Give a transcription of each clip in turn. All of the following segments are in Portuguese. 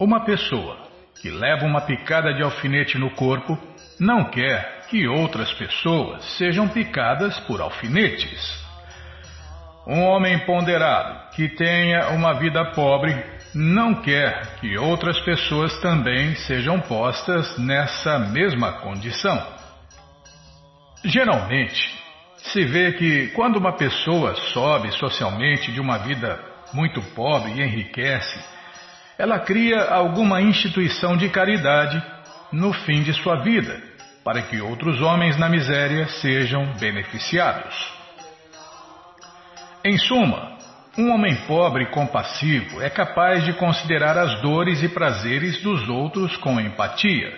Uma pessoa que leva uma picada de alfinete no corpo não quer que outras pessoas sejam picadas por alfinetes. Um homem ponderado que tenha uma vida pobre não quer que outras pessoas também sejam postas nessa mesma condição. Geralmente, se vê que quando uma pessoa sobe socialmente de uma vida muito pobre e enriquece, ela cria alguma instituição de caridade no fim de sua vida, para que outros homens na miséria sejam beneficiados. Em suma, um homem pobre e compassivo é capaz de considerar as dores e prazeres dos outros com empatia.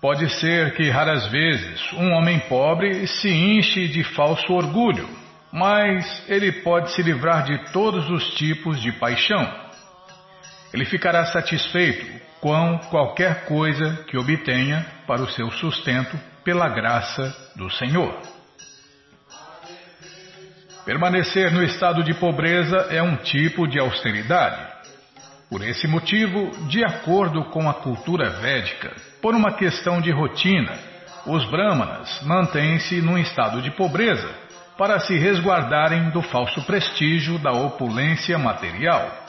Pode ser que raras vezes um homem pobre se enche de falso orgulho, mas ele pode se livrar de todos os tipos de paixão. Ele ficará satisfeito com qualquer coisa que obtenha para o seu sustento pela graça do Senhor. Permanecer no estado de pobreza é um tipo de austeridade. Por esse motivo, de acordo com a cultura védica, por uma questão de rotina, os brahmanas mantêm-se num estado de pobreza para se resguardarem do falso prestígio da opulência material.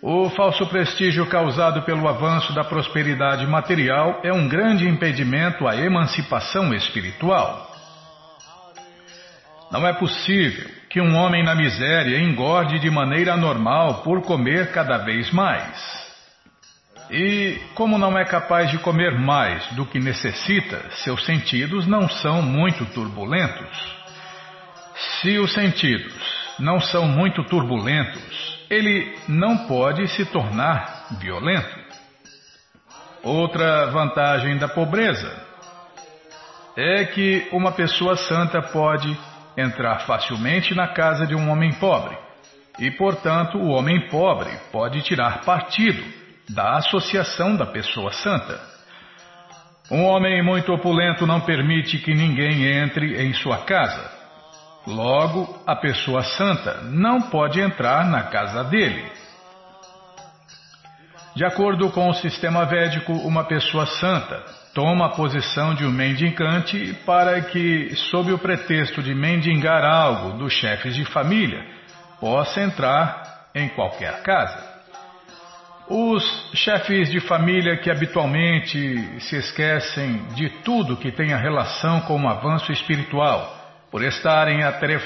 O falso prestígio causado pelo avanço da prosperidade material é um grande impedimento à emancipação espiritual. Não é possível que um homem na miséria engorde de maneira anormal por comer cada vez mais. E, como não é capaz de comer mais do que necessita, seus sentidos não são muito turbulentos. Se os sentidos não são muito turbulentos, ele não pode se tornar violento. Outra vantagem da pobreza é que uma pessoa santa pode entrar facilmente na casa de um homem pobre. E, portanto, o homem pobre pode tirar partido da associação da pessoa santa. Um homem muito opulento não permite que ninguém entre em sua casa. Logo, a pessoa santa não pode entrar na casa dele. De acordo com o sistema védico, uma pessoa santa toma a posição de um mendicante para que, sob o pretexto de mendigar algo dos chefes de família, possa entrar em qualquer casa. Os chefes de família que habitualmente se esquecem de tudo que tenha relação com o avanço espiritual, por estarem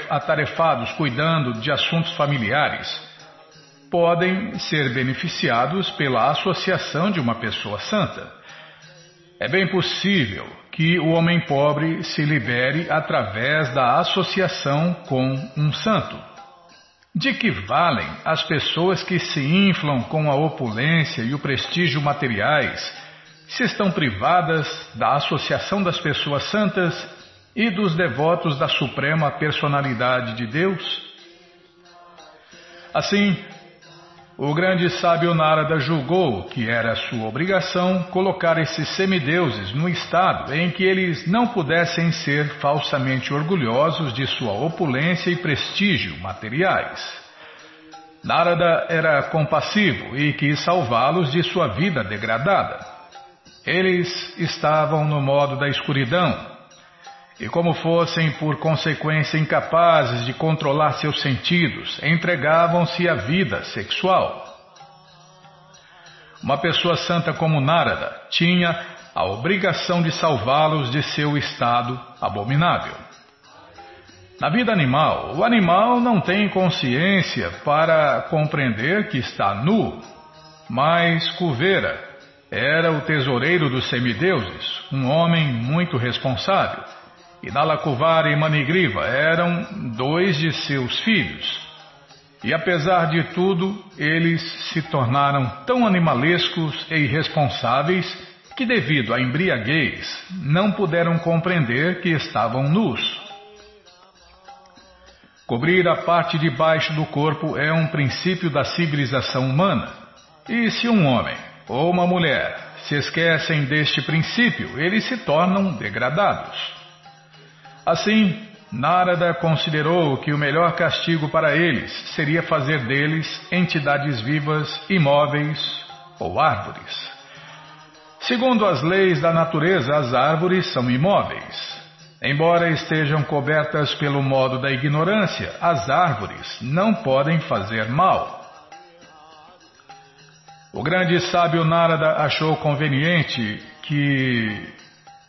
atarefados cuidando de assuntos familiares, podem ser beneficiados pela associação de uma pessoa santa. É bem possível que o homem pobre se libere através da associação com um santo. De que valem as pessoas que se inflam com a opulência e o prestígio materiais se estão privadas da associação das pessoas santas e dos devotos da Suprema Personalidade de Deus? Assim, o grande sábio Narada julgou que era sua obrigação colocar esses semideuses no estado em que eles não pudessem ser falsamente orgulhosos de sua opulência e prestígio materiais. Narada era compassivo e quis salvá-los de sua vida degradada. Eles estavam no modo da escuridão, e como fossem por consequência incapazes de controlar seus sentidos, entregavam-se à vida sexual. Uma pessoa santa como Narada tinha a obrigação de salvá-los de seu estado abominável. Na vida animal, o animal não tem consciência para compreender que está nu, mas Kuvera era o tesoureiro dos semideuses, um homem muito responsável e Nalakuvar e Manigriva eram dois de seus filhos. E apesar de tudo, eles se tornaram tão animalescos e irresponsáveis que, devido à embriaguez, não puderam compreender que estavam nus. Cobrir a parte de baixo do corpo é um princípio da civilização humana. E se um homem ou uma mulher se esquecem deste princípio, eles se tornam degradados. Assim, Narada considerou que o melhor castigo para eles seria fazer deles entidades vivas, imóveis ou árvores. Segundo as leis da natureza, as árvores são imóveis. Embora estejam cobertas pelo modo da ignorância, as árvores não podem fazer mal. O grande sábio Narada achou conveniente que,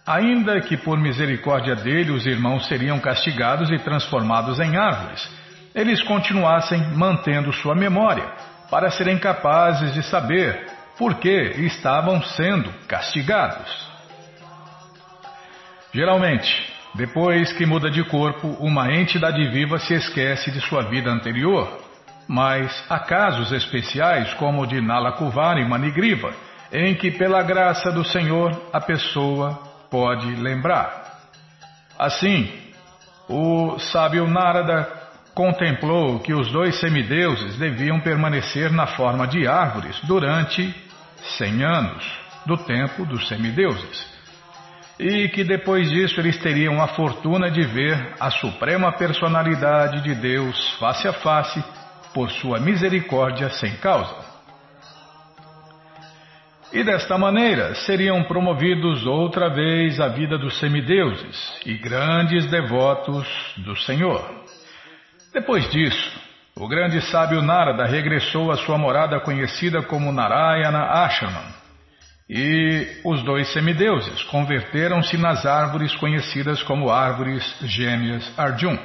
ainda que por misericórdia dele os irmãos seriam castigados e transformados em árvores, eles continuassem mantendo sua memória para serem capazes de saber por que estavam sendo castigados. Geralmente, depois que muda de corpo, uma entidade viva se esquece de sua vida anterior. Mas há casos especiais, como o de Nalakuvar e Manigriva, em que, pela graça do Senhor, a pessoa pode lembrar. Assim, o sábio Narada contemplou que os dois semideuses deviam permanecer na forma de árvores durante cem anos, do tempo dos semideuses e que depois disso eles teriam a fortuna de ver a suprema personalidade de Deus face a face por sua misericórdia sem causa. E desta maneira seriam promovidos outra vez à vida dos semideuses e grandes devotos do Senhor. Depois disso, o grande sábio Narada regressou à sua morada conhecida como Narayana Ashram e os dois semideuses converteram-se nas árvores conhecidas como árvores gêmeas Arjun.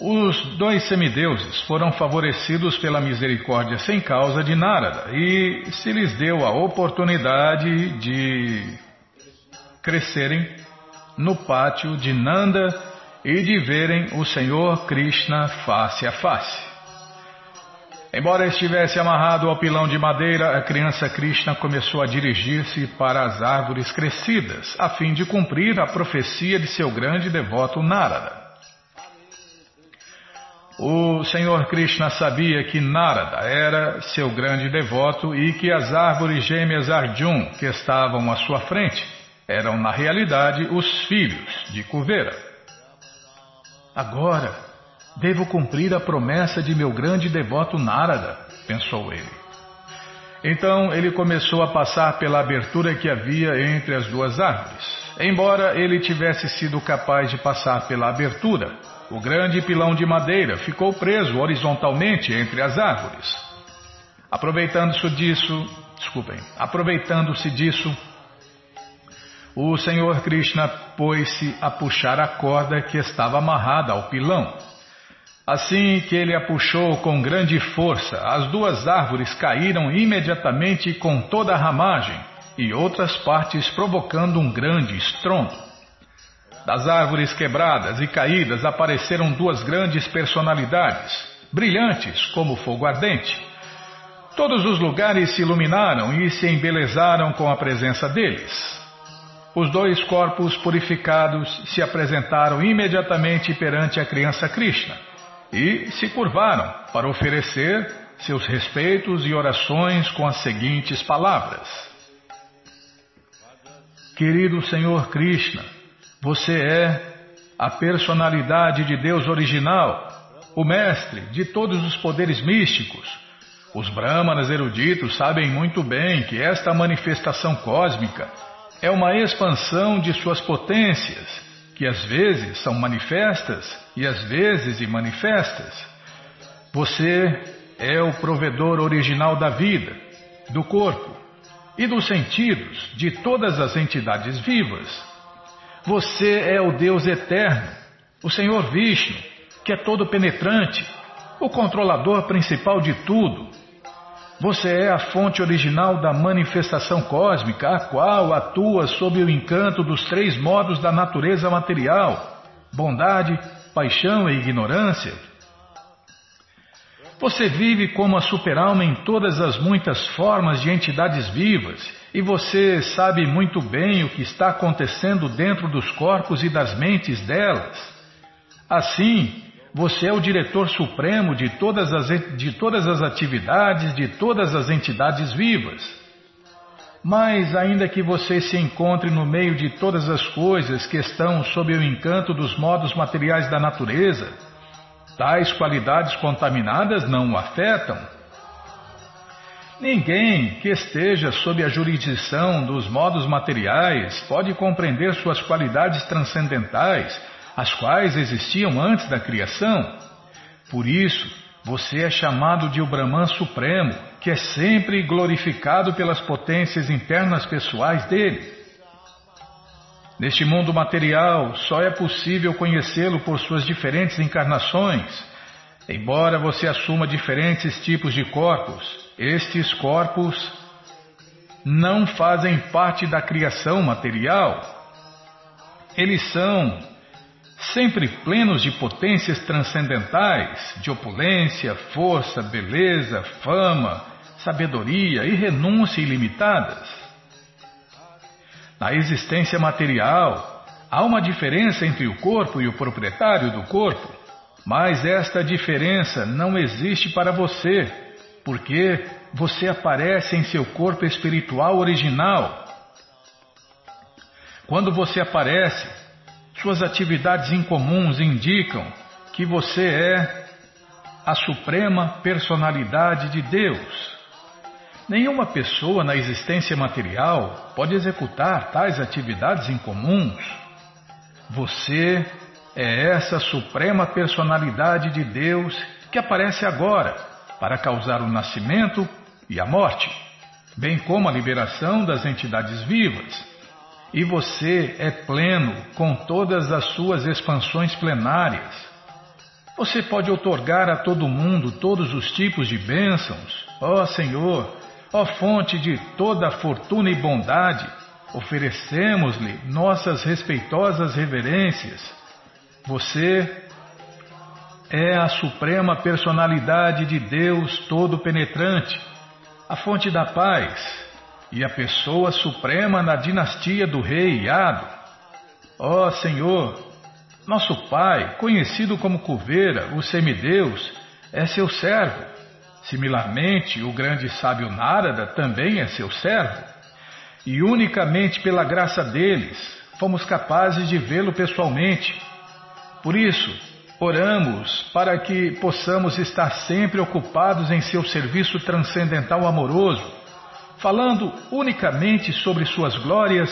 Os dois semideuses foram favorecidos pela misericórdia sem causa de Narada e se lhes deu a oportunidade de crescerem no pátio de Nanda e de verem o Senhor Krishna face a face. Embora estivesse amarrado ao pilão de madeira, a criança Krishna começou a dirigir-se para as árvores crescidas, a fim de cumprir a profecia de seu grande devoto Narada. O Senhor Krishna sabia que Narada era seu grande devoto e que as árvores gêmeas Arjun que estavam à sua frente eram, na realidade, os filhos de Kuvera. Agora, Devo cumprir a promessa de meu grande devoto Narada, pensou ele. Então ele começou a passar pela abertura que havia entre as duas árvores. Embora ele tivesse sido capaz de passar pela abertura, o grande pilão de madeira ficou preso horizontalmente entre as árvores. Aproveitando-se disso, desculpem, aproveitando-se disso, o Senhor Krishna pôs-se a puxar a corda que estava amarrada ao pilão. Assim que ele a puxou com grande força, as duas árvores caíram imediatamente com toda a ramagem e outras partes provocando um grande estrondo. Das árvores quebradas e caídas apareceram duas grandes personalidades, brilhantes como fogo ardente. Todos os lugares se iluminaram e se embelezaram com a presença deles. Os dois corpos purificados se apresentaram imediatamente perante a criança Krishna e se curvaram para oferecer seus respeitos e orações com as seguintes palavras: Querido Senhor Krishna, você é a personalidade de Deus original, o mestre de todos os poderes místicos. Os Brahmanas eruditos sabem muito bem que esta manifestação cósmica é uma expansão de suas potências que às vezes são manifestas e às vezes imanifestas. Você é o provedor original da vida, do corpo e dos sentidos de todas as entidades vivas. Você é o Deus eterno, o Senhor Vishnu, que é todo penetrante, o controlador principal de tudo, você é a fonte original da manifestação cósmica, a qual atua sob o encanto dos três modos da natureza material: bondade, paixão e ignorância. Você vive como a superalma em todas as muitas formas de entidades vivas e você sabe muito bem o que está acontecendo dentro dos corpos e das mentes delas. Assim, você é o diretor supremo de todas, as, de todas as atividades de todas as entidades vivas. Mas, ainda que você se encontre no meio de todas as coisas que estão sob o encanto dos modos materiais da natureza, tais qualidades contaminadas não o afetam. Ninguém que esteja sob a jurisdição dos modos materiais pode compreender suas qualidades transcendentais, as quais existiam antes da criação. Por isso, você é chamado de o Brahman Supremo, que é sempre glorificado pelas potências internas pessoais dele. Neste mundo material, só é possível conhecê-lo por suas diferentes encarnações. Embora você assuma diferentes tipos de corpos, estes corpos não fazem parte da criação material. Eles são sempre plenos de potências transcendentais, de opulência, força, beleza, fama, sabedoria e renúncia ilimitadas. Na existência material, há uma diferença entre o corpo e o proprietário do corpo, mas esta diferença não existe para você, porque você aparece em seu corpo espiritual original. Quando você aparece, suas atividades incomuns indicam que você é a suprema personalidade de Deus. Nenhuma pessoa na existência material pode executar tais atividades incomuns. Você é essa suprema personalidade de Deus que aparece agora para causar o nascimento e a morte, bem como a liberação das entidades vivas e você é pleno com todas as suas expansões plenárias. Você pode otorgar a todo mundo todos os tipos de bênçãos. Ó Senhor, ó fonte de toda fortuna e bondade, oferecemos-lhe nossas respeitosas reverências. Você é a suprema personalidade de Deus todo-penetrante, a fonte da paz, e a pessoa suprema na dinastia do rei Yado. Ó Senhor, nosso pai, conhecido como Cuveira, o semideus, é seu servo. Similarmente, o grande sábio Narada também é seu servo. E unicamente pela graça deles fomos capazes de vê-lo pessoalmente. Por isso, oramos para que possamos estar sempre ocupados em seu serviço transcendental amoroso falando unicamente sobre suas glórias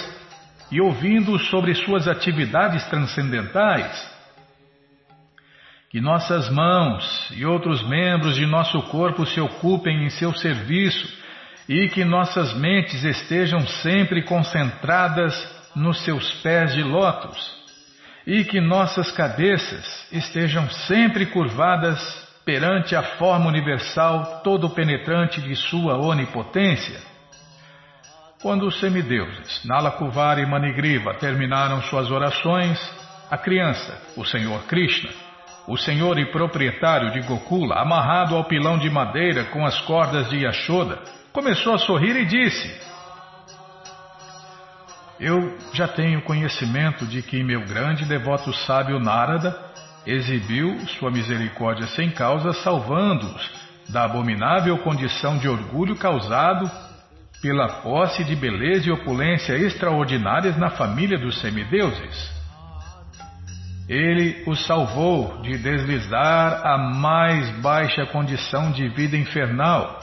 e ouvindo sobre suas atividades transcendentais. Que nossas mãos e outros membros de nosso corpo se ocupem em seu serviço e que nossas mentes estejam sempre concentradas nos seus pés de lótus e que nossas cabeças estejam sempre curvadas perante a forma universal todo penetrante de sua onipotência. Quando os semideuses Nalakuvar e Manigriva terminaram suas orações, a criança, o Senhor Krishna, o senhor e proprietário de Gokula, amarrado ao pilão de madeira com as cordas de Yashoda, começou a sorrir e disse: Eu já tenho conhecimento de que meu grande devoto sábio Narada exibiu sua misericórdia sem causa, salvando-os da abominável condição de orgulho causado pela posse de beleza e opulência extraordinárias na família dos semideuses. Ele os salvou de deslizar à mais baixa condição de vida infernal.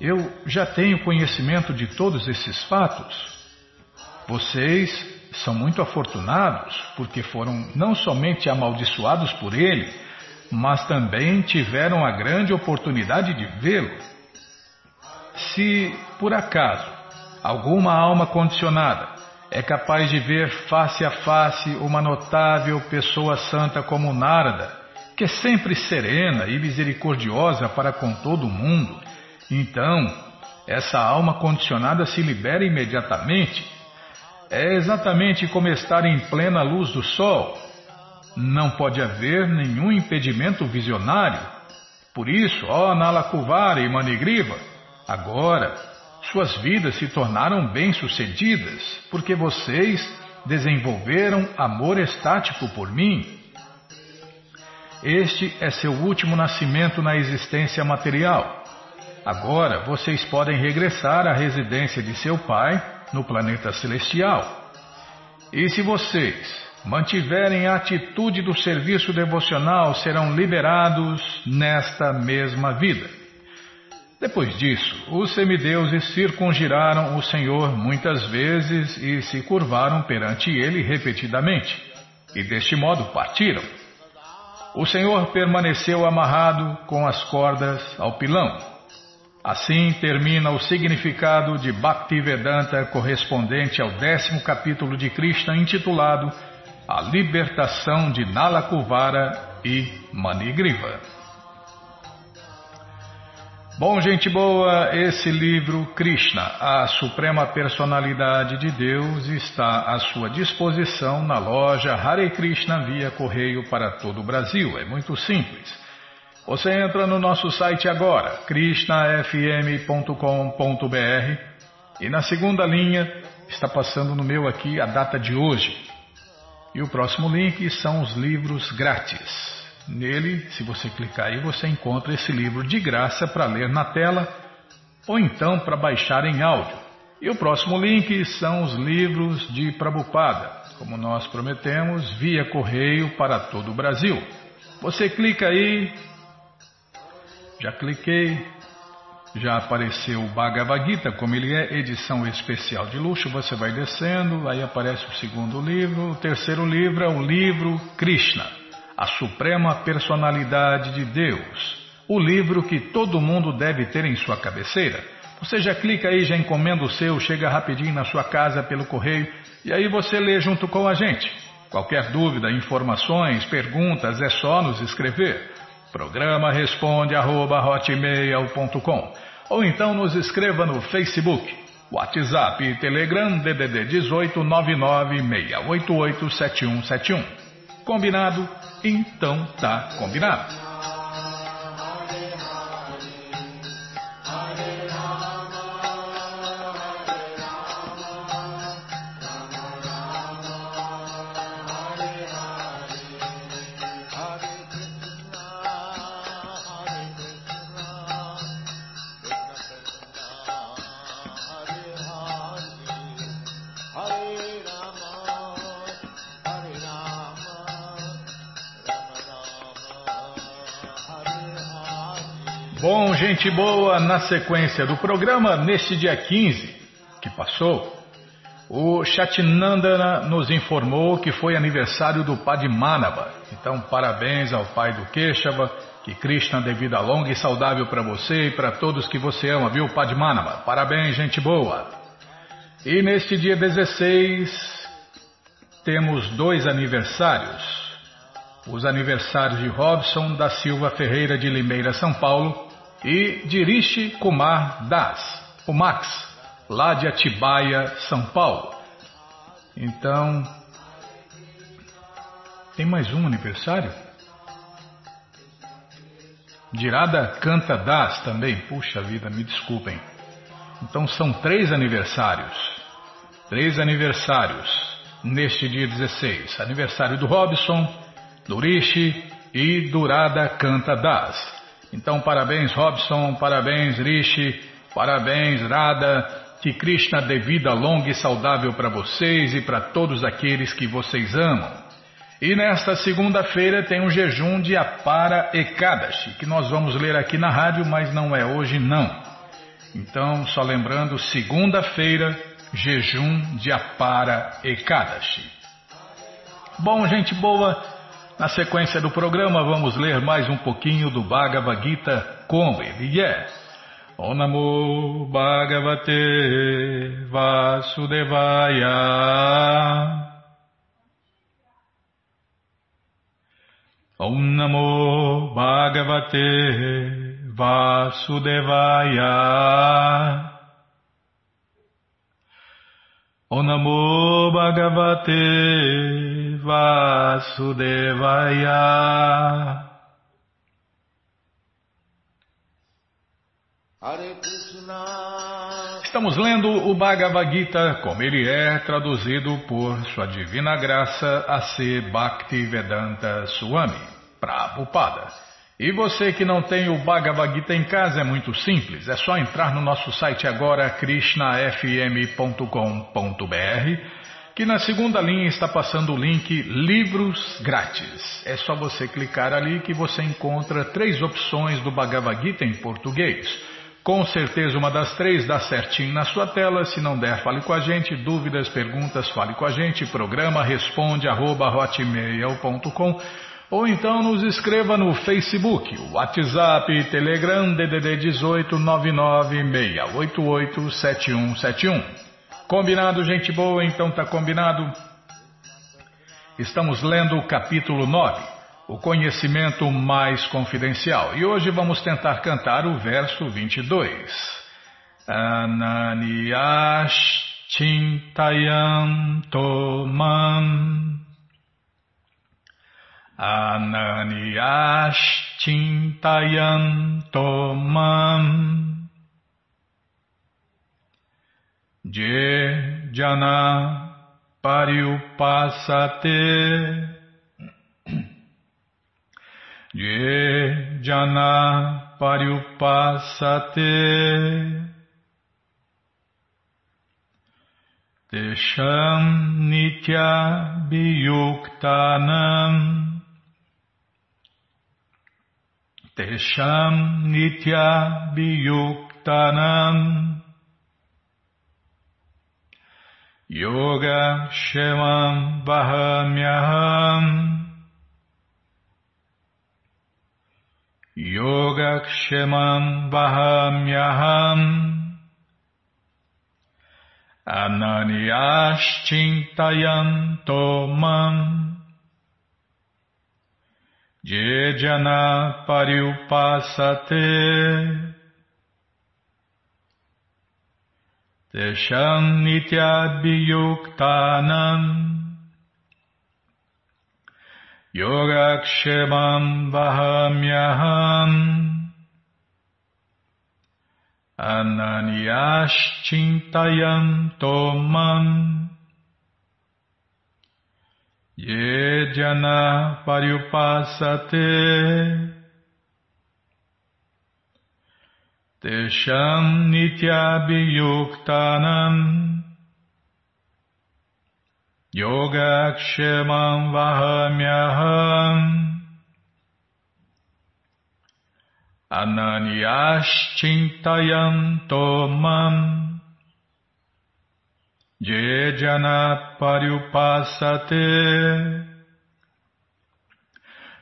Eu já tenho conhecimento de todos esses fatos. Vocês são muito afortunados porque foram não somente amaldiçoados por ele, mas também tiveram a grande oportunidade de vê-lo. Se, por acaso, alguma alma condicionada é capaz de ver face a face uma notável pessoa santa como Narada, que é sempre serena e misericordiosa para com todo mundo, então essa alma condicionada se libera imediatamente. É exatamente como estar em plena luz do sol. Não pode haver nenhum impedimento visionário. Por isso, ó Nalakuvari e Manigriva, Agora, suas vidas se tornaram bem-sucedidas porque vocês desenvolveram amor estático por mim. Este é seu último nascimento na existência material. Agora vocês podem regressar à residência de seu pai no planeta celestial. E se vocês mantiverem a atitude do serviço devocional, serão liberados nesta mesma vida. Depois disso, os semideuses circungiraram o Senhor muitas vezes e se curvaram perante ele repetidamente, e deste modo partiram. O Senhor permaneceu amarrado com as cordas ao pilão. Assim termina o significado de Bhaktivedanta correspondente ao décimo capítulo de Krishna intitulado A Libertação de Nalakuvara e Manigriva. Bom, gente boa, esse livro Krishna, a Suprema Personalidade de Deus, está à sua disposição na loja Hare Krishna via correio para todo o Brasil. É muito simples. Você entra no nosso site agora, krishnafm.com.br e na segunda linha está passando no meu aqui a data de hoje. E o próximo link são os livros grátis. Nele, se você clicar aí, você encontra esse livro de graça para ler na tela ou então para baixar em áudio. E o próximo link são os livros de Prabupada, como nós prometemos, via correio para todo o Brasil. Você clica aí, já cliquei, já apareceu o Bhagavad Gita, como ele é edição especial de luxo, você vai descendo, aí aparece o segundo livro, o terceiro livro é o livro Krishna, a Suprema Personalidade de Deus, o livro que todo mundo deve ter em sua cabeceira. Você já clica aí, já encomenda o seu, chega rapidinho na sua casa pelo correio e aí você lê junto com a gente. Qualquer dúvida, informações, perguntas, é só nos escrever. Programa responde arroba hotmail.com ou então nos escreva no Facebook, WhatsApp e Telegram DDD 18 996887171. Combinado? Então tá combinado. Gente boa, na sequência do programa, neste dia 15 que passou, o Chatinandana nos informou que foi aniversário do Padmanabha. Então, parabéns ao pai do Keshava, que Krishna dê vida longa e saudável para você e para todos que você ama, viu, Padmanabha? Parabéns, gente boa! E neste dia 16, temos dois aniversários. Os aniversários de Robson da Silva Ferreira de Limeira, São Paulo, e Dirishi Kumar Das, o Max, lá de Atibaia, São Paulo. Então, tem mais um aniversário? Dirada Canta Das também, puxa vida, me desculpem. Então são três aniversários. Três aniversários neste dia 16. Aniversário do Robson, do Rishi e Durada Canta Das. Então, parabéns Robson, parabéns Rishi, parabéns Radha, que Krishna dê vida longa e saudável para vocês e para todos aqueles que vocês amam. E nesta segunda-feira tem um jejum de Apara Ekadashi, que nós vamos ler aqui na rádio, mas não é hoje não. Então, só lembrando, segunda-feira, jejum de Apara Ekadashi. Bom, gente boa, na sequência do programa, vamos ler mais um pouquinho do Bhagavad Gita como ele é. Om Namo Bhagavate Vasudevaya Om Namo Bhagavate Vasudevaya Om Namo Bhagavate Vasudevaya. Estamos lendo o Bhagavad Gita como ele é traduzido por Sua Divina Graça a ser Bhakti Vedanta Swami, Prabhupada. E você que não tem o Bhagavad Gita em casa é muito simples, é só entrar no nosso site agora krishnafm.com.br, que na segunda linha está passando o link Livros Grátis. É só você clicar ali que você encontra três opções do Bhagavad Gita em português. Com certeza uma das três dá certinho na sua tela. Se não der, fale com a gente. Dúvidas, perguntas, fale com a gente. Programa responde arroba ou então nos escreva no Facebook, WhatsApp, Telegram, DDD 18 996887171. Combinado, gente boa? Então tá combinado. Estamos lendo o capítulo 9, o conhecimento mais confidencial. E hoje vamos tentar cantar o verso 22. Ananias Chintayam Toman Ananiyaschintayanto mam Je jana pariupasate. Je jana pariupasate. Tesham nitya biyuktanam Tesham nitya biyuktanam Yoga shemam vahamyaham Yoga shemam vahamyaham Ananiyaschintayanto mam Jejana Pariupasate Tesham Nityabhiyuktanam Yogakshemam Vahamyaham. Ananiyaschintayam Tomam Ye jana pariupasate Tesham nityabhiyuktanam Yogakshemam vahamyaham Ananyaschintayam tomam Jejana Pariupasate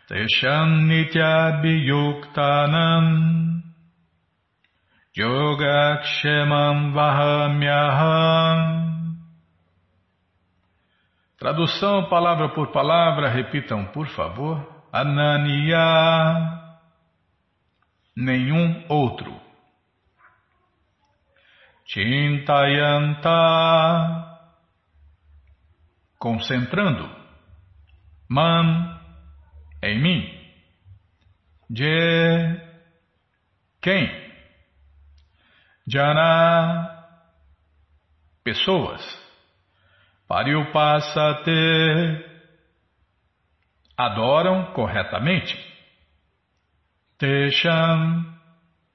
Tesham Nitya Biyuktanam Yogakshemam Vahamyaham Tradução palavra por palavra, repitam por favor. Ananiya, nenhum outro. Chintayanta, concentrando. Man, em mim. Je, quem? Jana, pessoas. Pariupasate, adoram corretamente. Tesham,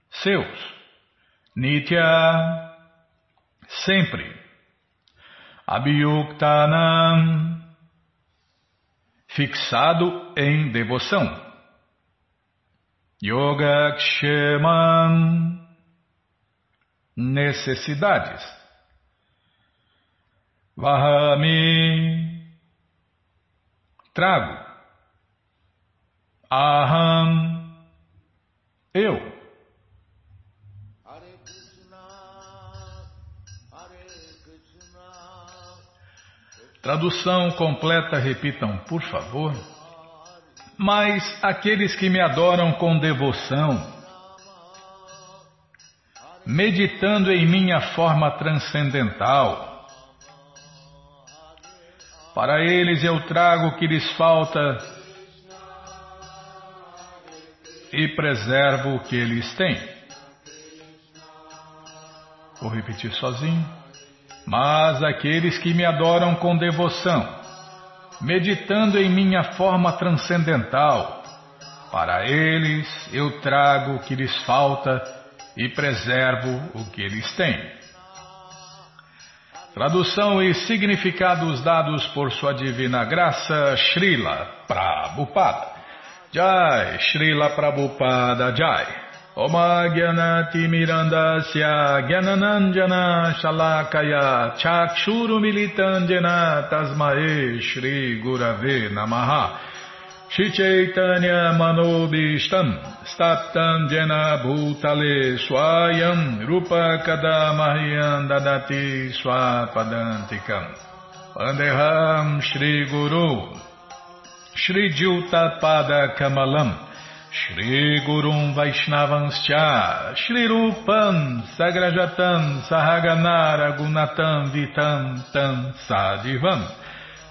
seus. Nitya, sempre. Abhyuktanam, fixado em devoção. Yogakshemam, necessidades. Vahami, trago. Aham, eu. Tradução completa, repitam, por favor. Mas aqueles que me adoram com devoção, meditando em minha forma transcendental, para eles eu trago o que lhes falta e preservo o que eles têm. Vou repetir sozinho. Mas aqueles que me adoram com devoção, meditando em minha forma transcendental, Para eles eu trago o que lhes falta e preservo o que eles têm. Tradução e significados dados por Sua Divina Graça, Srila Prabhupada. Jai, Srila Prabhupada Jai. Oma Gyanati Mirandasya Gyananandjana Shalakaya Chakshuru Militandjana Tasmae Shri Gurave Namaha. Shri Chaitanya Manobishtam Staptam Bhutale Swayam Rupa Kadamahyam Dadati Swapadantikam. Vandeham Shri Gurum Vaishnavanscha Shri Rupam Sagrajatam Sahaganara Gunatam Vitam Tam Sadivam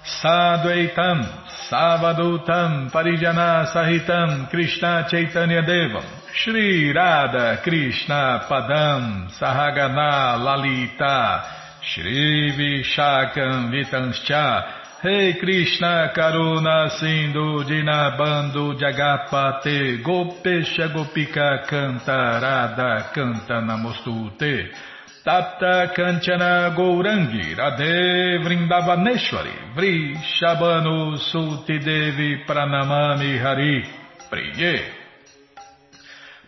Sadvaitam Savadutam Parijana Sahitam Krishna Chaitanya Devam Shri Radha Krishna Padam Sahagana Lalita Shri Vishakam Vitanscha hey Krishna Karuna Sindhu Dinabando Jagapate Gopesha Gopika Canta Radha Canta Namostute Tapta Kanchana Gourangi Radhe Vrindavaneshwari Vri Shabano Suti Devi Pranamami Hari Priye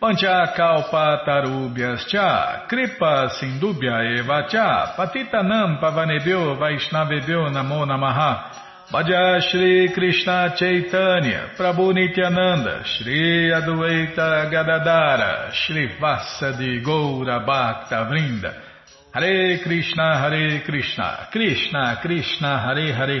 Pancha kalpa tarubhyas cha, kripa sindubhya eva cha, patitanam pavanebhyo vaishnavebhyo namo namaha. Bhaja Shri Krishna Chaitanya, Prabhu Nityananda, Shri Adwaita Gadadara, Shri Vasadi Goura Bhakta Vrinda, Hare Krishna, Hare Krishna, Krishna Krishna, Hare Hare,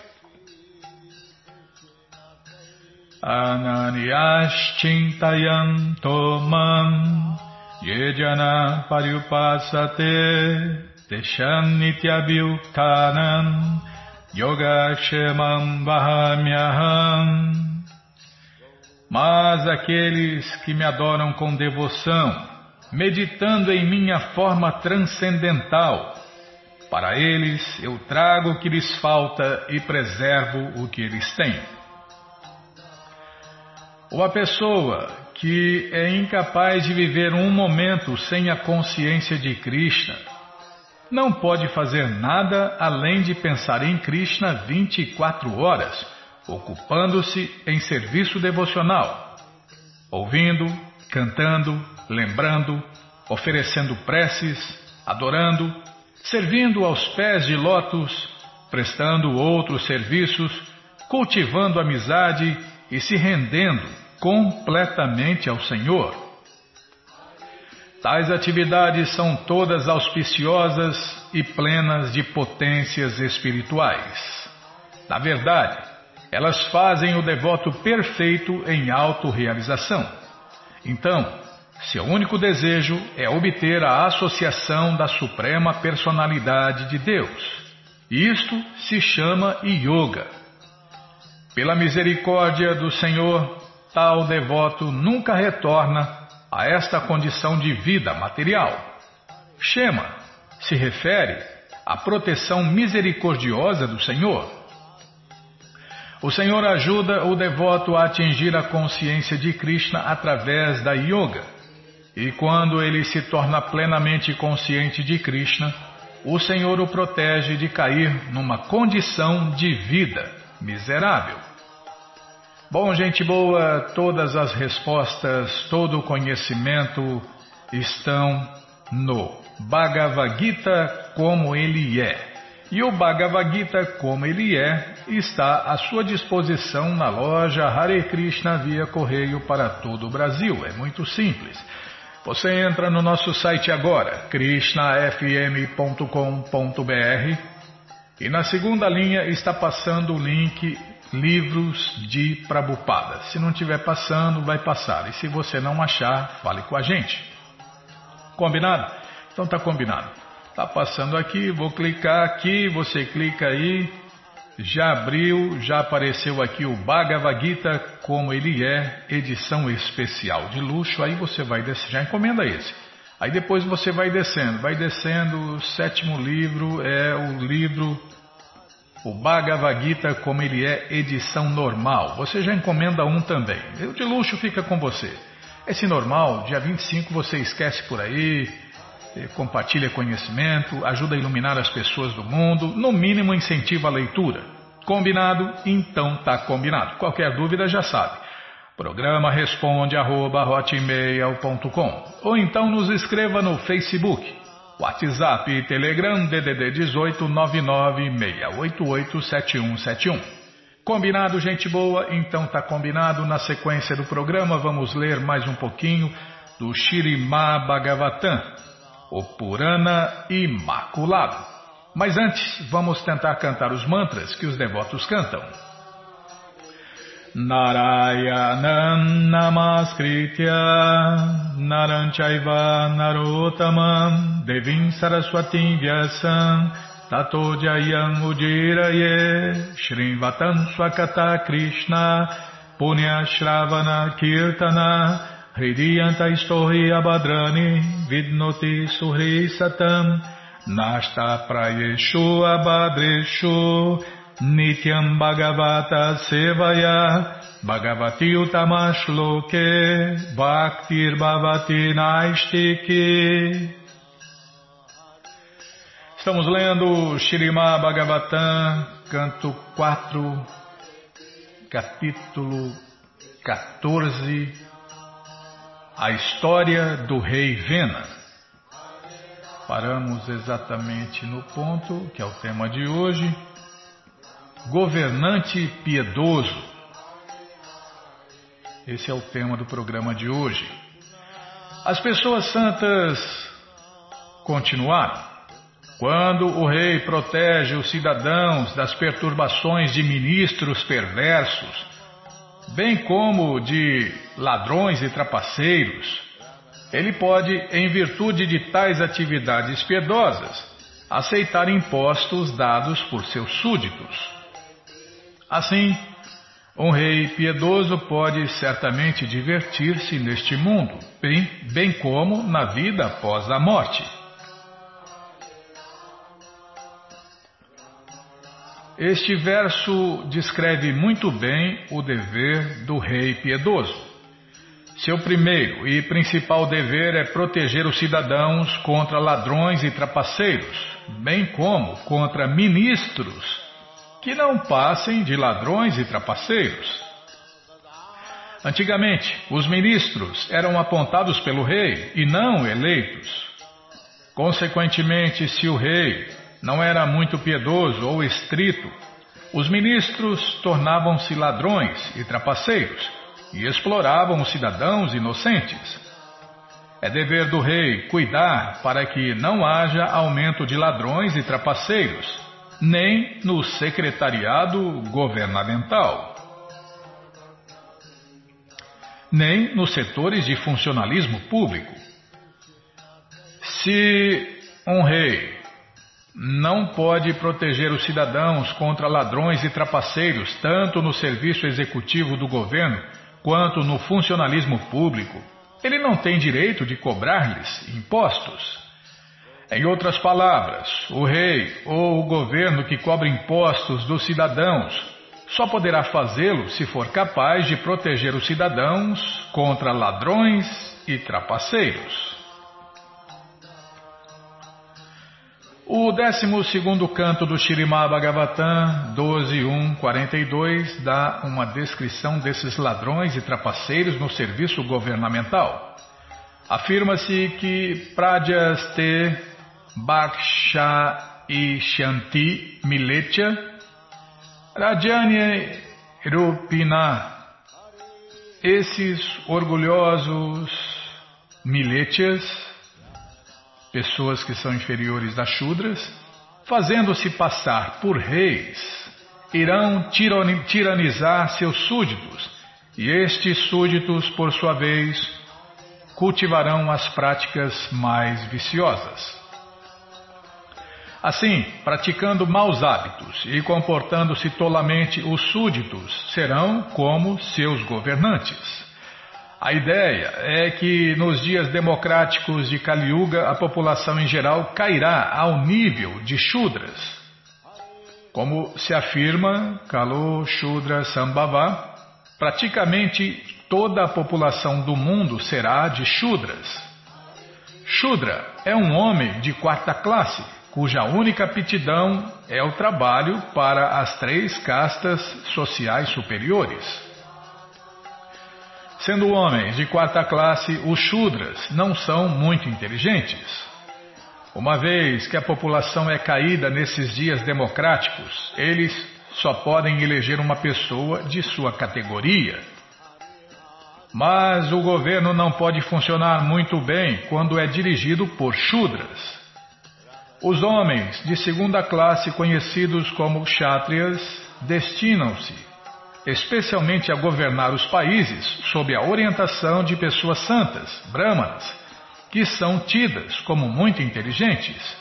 Ananiyaschintayan tomam yejana paryupasate teshan nityabhyuktanam yogashemam vahamyaham Mas aqueles que me adoram com devoção, meditando em minha forma transcendental, para eles eu trago o que lhes falta e preservo o que eles têm. Ou a pessoa que é incapaz de viver um momento sem a consciência de Krishna não pode fazer nada além de pensar em Krishna 24 horas, ocupando-se em serviço devocional, ouvindo, cantando, lembrando, oferecendo preces, adorando, servindo aos pés de lótus, prestando outros serviços, cultivando amizade e se rendendo completamente ao Senhor. Tais atividades são todas auspiciosas e plenas de potências espirituais. Na verdade, elas fazem o devoto perfeito em autorrealização. Então, seu único desejo é obter a associação da Suprema Personalidade de Deus. Isto se chama Yoga. Pela misericórdia do Senhor, tal devoto nunca retorna a esta condição de vida material. Shema se refere à proteção misericordiosa do Senhor. O Senhor ajuda o devoto a atingir a consciência de Krishna através da yoga. E quando ele se torna plenamente consciente de Krishna, o Senhor o protege de cair numa condição de vida miserável. Bom, gente boa, todas as respostas, todo o conhecimento estão no Bhagavad Gita como ele é. E o Bhagavad Gita como ele é está à sua disposição na loja Hare Krishna via correio para todo o Brasil. É muito simples. Você entra no nosso site agora, krishnafm.com.br e na segunda linha está passando o link livros de Prabhupada. Se não estiver passando, vai passar. E se você não achar, fale com a gente. Combinado? Então tá combinado. Tá passando aqui, vou clicar aqui, você clica aí. Já abriu, já apareceu aqui o Bhagavad Gita como ele é, edição especial de luxo. Aí você vai descer, já encomenda esse. Aí depois você vai descendo, vai descendo. O sétimo livro é o livro o Bhagavad Gita como ele é, edição normal. Você já encomenda um também. O de luxo fica com você. Esse normal, dia 25 você esquece por aí, eh, compartilha conhecimento, ajuda a iluminar as pessoas do mundo, no mínimo incentiva a leitura. Combinado? Então tá combinado. Qualquer dúvida já sabe. Programa responde arroba, ou então nos escreva no Facebook WhatsApp e Telegram DDD 18 996887171. Combinado, gente boa? Então tá combinado. Na sequência do programa vamos ler mais um pouquinho do Shirimá Bhagavatam, o Purana Imaculado. Mas antes, vamos tentar cantar os mantras que os devotos cantam. Namaskritya Naranchaiva Narotamam Devim Saraswatim Vyasam Tato Jayam Ujiraye Shrivatam Swakata Krishna Punya Shravana Kirtana Hridiyanta Istohi Abhadrani Vidnoti Suhri Satam Nasta Prayeshu Abhadreshu Nityam Bhagavata Sevaya Bhagavati Utamashloke Bhaktir Bhavati Naistiki Estamos lendo Shirima Bhagavatam, canto 4, capítulo 14, a história do rei Vena. Paramos exatamente no ponto, que é o tema de hoje Governante piedoso. Esse é o tema do programa de hoje. As pessoas santas continuaram. Quando o rei protege os cidadãos das perturbações de ministros perversos, bem como de ladrões e trapaceiros, ele pode, em virtude de tais atividades piedosas, aceitar impostos dados por seus súditos. Assim, um rei piedoso pode certamente divertir-se neste mundo, bem, bem como na vida após a morte. Este verso descreve muito bem o dever do rei piedoso. Seu primeiro e principal dever é proteger os cidadãos contra ladrões e trapaceiros, bem como contra ministros que não passem de ladrões e trapaceiros. Antigamente, os ministros eram apontados pelo rei e não eleitos. Consequentemente, se o rei não era muito piedoso ou estrito, os ministros tornavam-se ladrões e trapaceiros e exploravam os cidadãos inocentes. É dever do rei cuidar para que não haja aumento de ladrões e trapaceiros nem no secretariado governamental, nem nos setores de funcionalismo público. Se um rei não pode proteger os cidadãos contra ladrões e trapaceiros, tanto no serviço executivo do governo quanto no funcionalismo público, ele não tem direito de cobrar-lhes impostos. Em outras palavras, o rei ou o governo que cobra impostos dos cidadãos só poderá fazê-lo se for capaz de proteger os cidadãos contra ladrões e trapaceiros. O 12 canto do Shirimá Bhagavatam 12.1.42 dá uma descrição desses ladrões e trapaceiros no serviço governamental. Afirma-se que Pradyaste Bhaksha e Shanti Miletia, Rajanya Rupina, esses orgulhosos Miletias, pessoas que são inferiores a Shudras, fazendo-se passar por reis, irão tiranizar seus súditos, e estes súditos, por sua vez, cultivarão as práticas mais viciosas. Assim, praticando maus hábitos e comportando-se tolamente, os súditos serão como seus governantes. A ideia é que nos dias democráticos de Kali Yuga a população em geral cairá ao nível de Shudras. Como se afirma Kalo Shudra Sambhava, praticamente toda a população do mundo será de Shudras. Shudra é um homem de quarta classe, cuja única aptidão é o trabalho para as três castas sociais superiores. Sendo homens de quarta classe, os Shudras não são muito inteligentes. Uma vez que a população é caída nesses dias democráticos, eles só podem eleger uma pessoa de sua categoria. Mas o governo não pode funcionar muito bem quando é dirigido por Shudras. Os homens de segunda classe, conhecidos como Kshatriyas, destinam-se especialmente a governar os países sob a orientação de pessoas santas, brahmanas, que são tidas como muito inteligentes.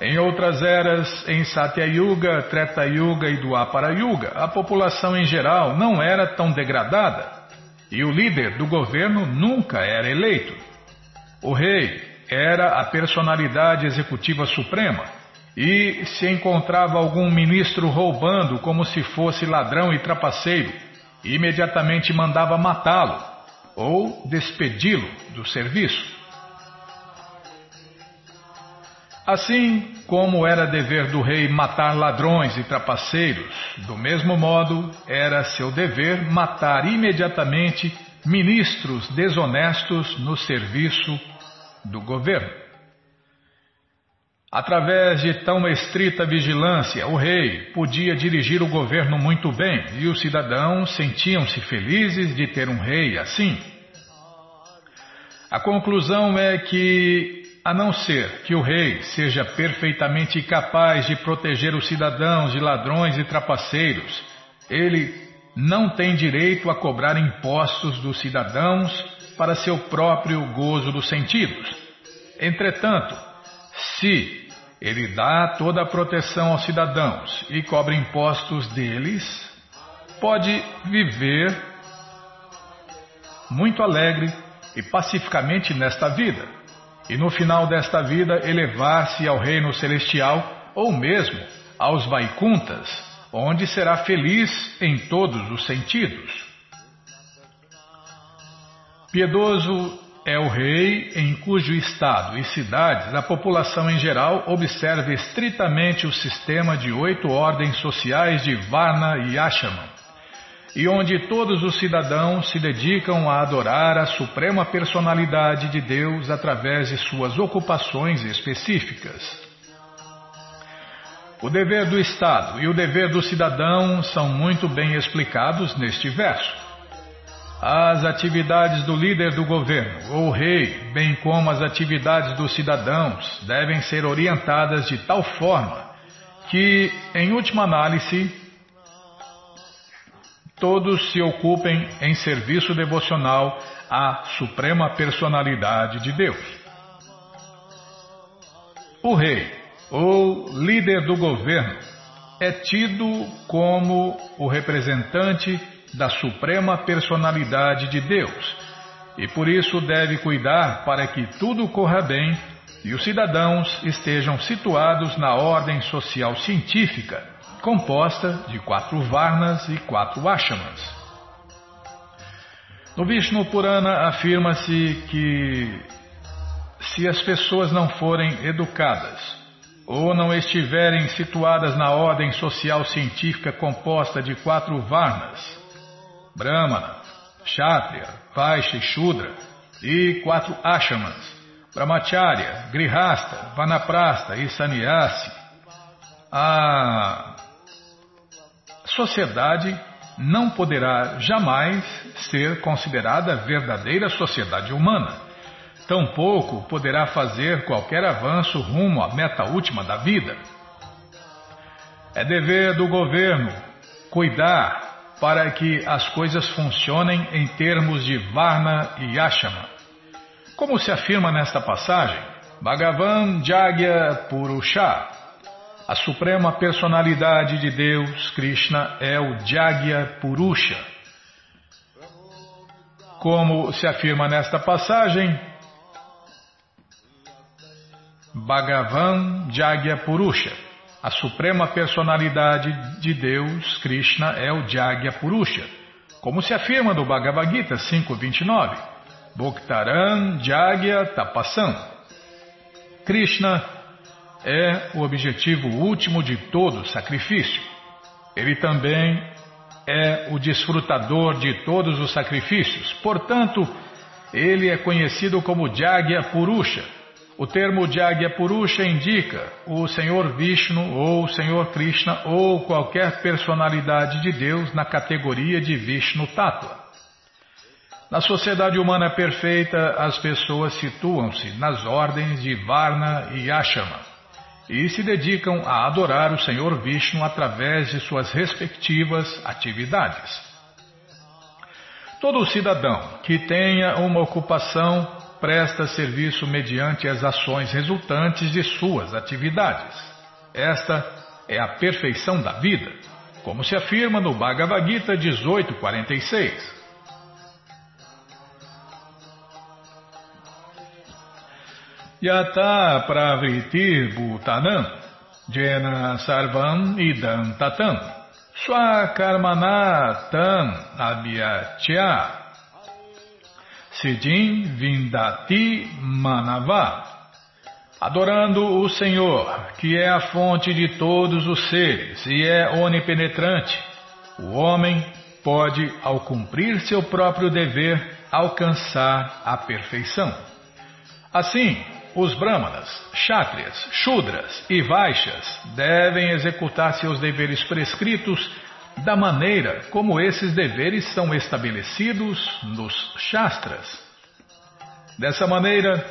Em outras eras, em Satya Yuga, Treta Yuga e Dwapara Yuga, a população em geral não era tão degradada e o líder do governo nunca era eleito. O rei era a personalidade executiva suprema e se encontrava algum ministro roubando como se fosse ladrão e trapaceiro, imediatamente mandava matá-lo ou despedi-lo do serviço. Assim como era dever do rei matar ladrões e trapaceiros, do mesmo modo era seu dever matar imediatamente ministros desonestos no serviço do governo. Através de tão estrita vigilância, o rei podia dirigir o governo muito bem e os cidadãos sentiam-se felizes de ter um rei assim. A conclusão é que, a não ser que o rei seja perfeitamente capaz de proteger os cidadãos de ladrões e trapaceiros, ele não tem direito a cobrar impostos dos cidadãos para seu próprio gozo dos sentidos. Entretanto, se ele dá toda a proteção aos cidadãos e cobra impostos deles, pode viver muito alegre e pacificamente nesta vida, e no final desta vida elevar-se ao reino celestial ou mesmo aos Vaikuntas, onde será feliz em todos os sentidos. Piedoso é o rei em cujo estado e cidades a população em geral observa estritamente o sistema de oito ordens sociais de Varna e Ashama, e onde todos os cidadãos se dedicam a adorar a suprema personalidade de Deus através de suas ocupações específicas. O dever do Estado e o dever do cidadão são muito bem explicados neste verso. As atividades do líder do governo ou rei, bem como as atividades dos cidadãos, devem ser orientadas de tal forma que, em última análise, todos se ocupem em serviço devocional à Suprema Personalidade de Deus. O rei, ou líder do governo, é tido como o representante da Suprema Personalidade de Deus e por isso deve cuidar para que tudo corra bem e os cidadãos estejam situados na ordem social científica, composta de quatro Varnas e quatro Ashamas. No Vishnu Purana afirma-se que se as pessoas não forem educadas ou não estiverem situadas na ordem social científica composta de quatro Varnas, Brahmana, Kshatriya, Vaishya e Shudra, e quatro Ashamas, Brahmacharya, Grihasta, Vanaprasta e Sannyasi. A sociedade não poderá jamais ser considerada verdadeira sociedade humana. Tampouco poderá fazer qualquer avanço rumo à meta última da vida. É dever do governo cuidar para que as coisas funcionem em termos de Varna e Ashama. Como se afirma nesta passagem, Bhagavan Jagya Purusha, a suprema personalidade de Deus, Krishna, é o Jagya Purusha. Como se afirma nesta passagem, Bhagavan Jagya Purusha, a suprema personalidade de Deus, Krishna, é o Jagya Purusha. Como se afirma no Bhagavad Gita 5.29, Bhaktaran Jagya Tapasam. Krishna é o objetivo último de todo sacrifício. Ele também é o desfrutador de todos os sacrifícios. Portanto, ele é conhecido como Jagya Purusha. O termo Jagya Purusha indica o Senhor Vishnu ou o Senhor Krishna ou qualquer personalidade de Deus na categoria de Vishnu Tattva. Na sociedade humana perfeita, as pessoas situam-se nas ordens de Varna e Ashama e se dedicam a adorar o Senhor Vishnu através de suas respectivas atividades. Todo cidadão que tenha uma ocupação presta serviço mediante as ações resultantes de suas atividades. Esta é a perfeição da vida, como se afirma no Bhagavad Gita 1846. Yata pravritir bhutanam jena sarvam idam tatam swakarmana tam abhyachya siddhim vindati manava Adorando o Senhor, que é a fonte de todos os seres e é onipenetrante, o homem pode, ao cumprir seu próprio dever, alcançar a perfeição. Assim, os brahmanas, kshatriyas, shudras e vaixas devem executar seus deveres prescritos da maneira como esses deveres são estabelecidos nos shastras. Dessa maneira,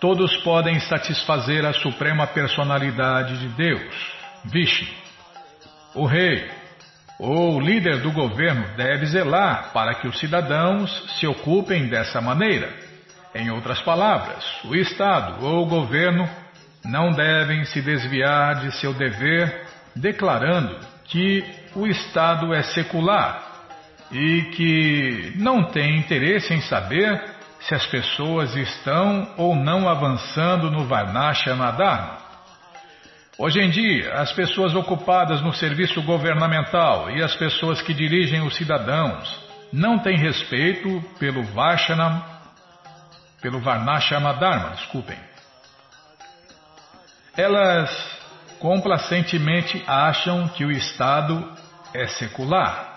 todos podem satisfazer a suprema personalidade de Deus, Vishnu. O rei ou líder do governo deve zelar para que os cidadãos se ocupem dessa maneira em outras palavras, o Estado ou o governo não devem se desviar de seu dever, declarando que o Estado é secular e que não tem interesse em saber se as pessoas estão ou não avançando no Varnashana Dharma. Hoje em dia, as pessoas ocupadas no serviço governamental e as pessoas que dirigem os cidadãos não têm respeito pelo Varshana pelo Varnashama Dharma, desculpem. Elas complacentemente acham que o Estado é secular.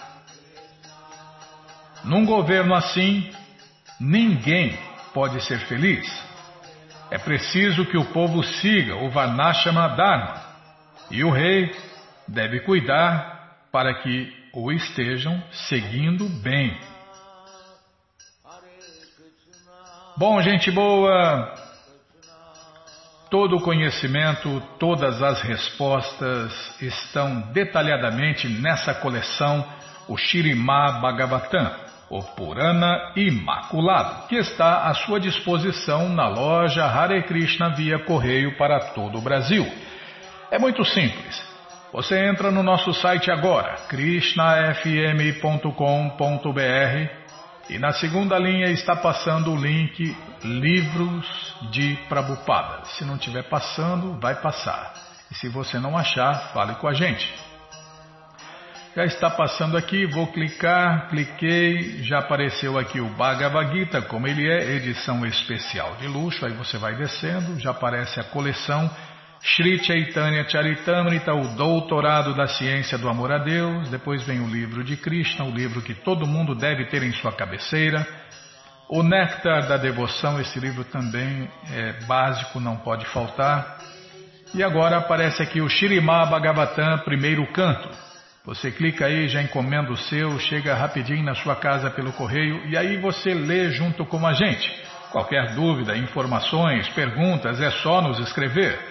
Num governo assim, ninguém pode ser feliz. É preciso que o povo siga o Varnashama Dharma e o rei deve cuidar para que o estejam seguindo bem. Bom, gente boa, todo o conhecimento, todas as respostas estão detalhadamente nessa coleção, o Shirimá Bhagavatam, o Purana Imaculado, que está à sua disposição na loja Hare Krishna via correio para todo o Brasil. É muito simples. Você entra no nosso site agora, krishnafm.com.br e na segunda linha está passando o link Livros de Prabupada. Se não estiver passando, vai passar. E se você não achar, fale com a gente. Já está passando aqui, vou clicar, cliquei, já apareceu aqui o Bhagavad Gita, como ele é, edição especial de luxo, aí você vai descendo, já aparece a coleção Sri Chaitanya Charitamrita, o doutorado da ciência do amor a Deus. Depois vem o livro de Krishna, o livro que todo mundo deve ter em sua cabeceira. O Néctar da Devoção, esse livro também é básico, não pode faltar. E agora aparece aqui o Shirimá Bhagavatam, primeiro canto. Você clica aí, já encomenda o seu, chega rapidinho na sua casa pelo correio e aí você lê junto com a gente. Qualquer dúvida, informações, perguntas, é só nos escrever.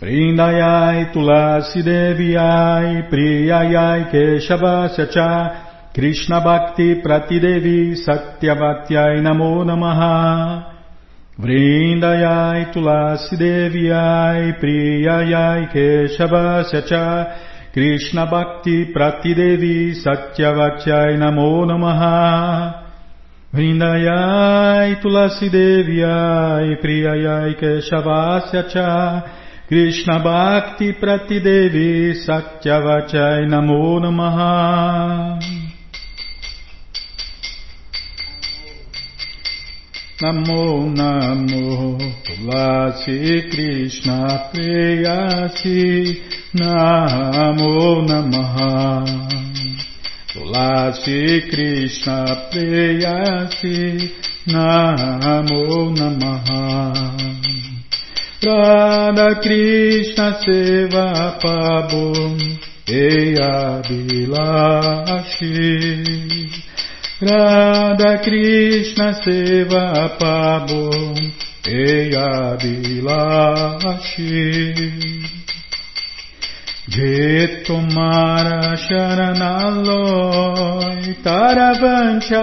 Prindayai Tulasi Deviai Priyayai Keshavasya Cha Krishna Bhakti Pratidevi Satyavatyai Namo Namaha. Vrindayai Tulasi Deviai Priyayai Keshavasya Cha Krishna Bhakti Pratidevi Satyavatyai Namo Namaha. Vrindayai Tulasi Deviai Priyayai Keshavasya Cha Krishna Bhakti Pratidevi Satyavachai Namo Namaha. Namo Namo Tulasi Krishna Preyasi Namo Namaha. Tulasi Krishna Preyasi Namo Namaha Radha Krishna Seva Pabum Radha Krishna Seva Pabo Eya Bilashi Jetomara Sharanaloy Taravancha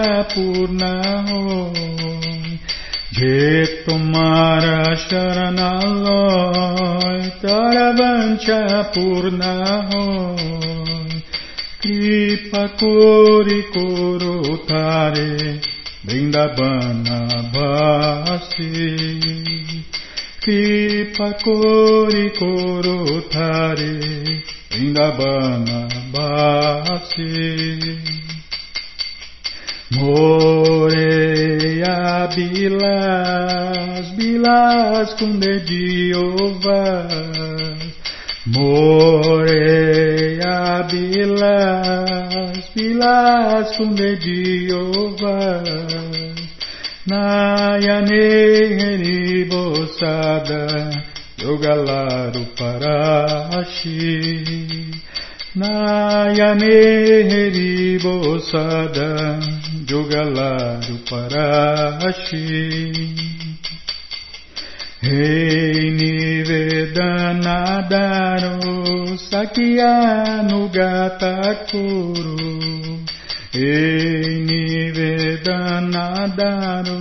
Purnahoy Jetomara Sharanaloy Taravancha Purnahoy Kripa Kori Korotare Vrindavana Bhasi Kripa Kori Korotare Vrindavana Bhasi Moreia Bilas, Bilas com dedinho Moreia bilas, bilas sumediovas, Nayane Bosada, Yogalaru Parashi, Nayane Bosada, Yogalaru Parashi. Rei Nivedanadaro Sakyanugatakuru Rei Nivedanadaro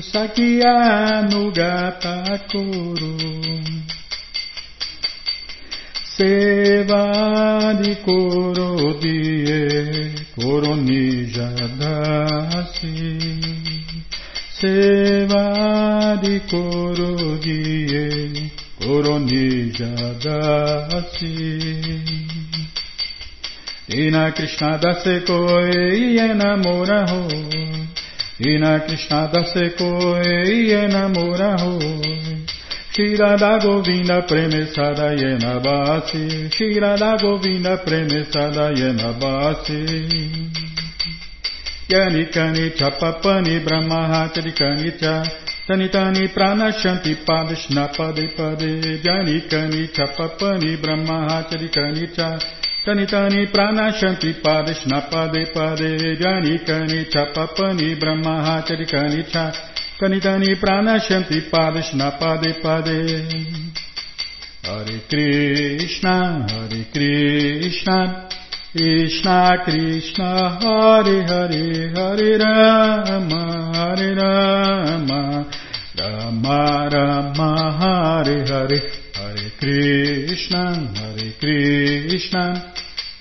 Sakyanugatakuru Seva de Korodie Koronijadasi Seva di Koro Die Koronijadasi Dina Krishna Dase Koi Enamora Ho Dina Krishna Dase Koi Enamora Ho Shira da Govinda Premesada Yena Basi Shira da Govinda Premesada Yena Basi Yanikani chapapani brahmahatarikani cha Tanitani pranashanti padashna pade pade Yanikani chapapani brahmahatarikani cha. Tanitani pranashanti padashna pade pade Yanikani chapapani brahmahatarikani cha Tanitani pranashanti padashna pade pade Hare Krishna, Hare Krishna Krishna Krishna Hare Hare Hare Rama Hare Rama Rama Rama Hare Hare Hare Krishna Hare Krishna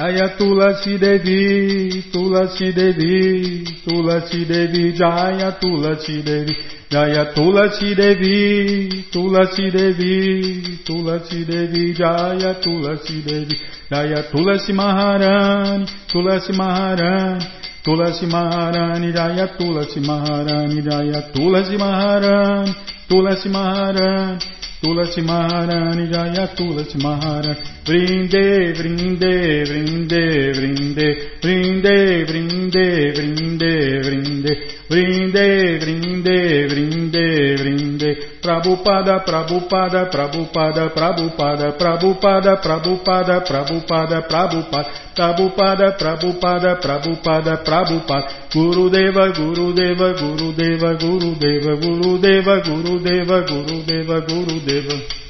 Jaya Tulasi Devi, Tulasi Devi, Tulasi Devi, Jaya Tulasi Devi, Jaya Tulasi Devi, Tulasi Devi, Tulasi Devi, Jaya Tulasi Devi, Jaya Tulasi Maharani, Tulasi Maharani, Tulasi Maharani, Jaya Tulasi Maharani, Jaya Tulasi Maharani, Tulasi Maharani. Maharani, Tulasi Maharani, Jaya Tulasi Maharani, Brinde, brinde, brinde, brinde, brinde, brinde, brinde, brinde, brinde, brinde, brinde, brinde, Prabhupada, Prabhupada, Prabhupada, Prabhupada, Prabhupada, Prabhupada, Prabhupada, Prabhupada, Prabhupada, Prabhupada, Prabhupada, Prabhupada, Gurudeva, Gurudeva, Gurudeva, Gurudeva, Gurudeva, Gurudeva, Gurudeva, Gurudeva.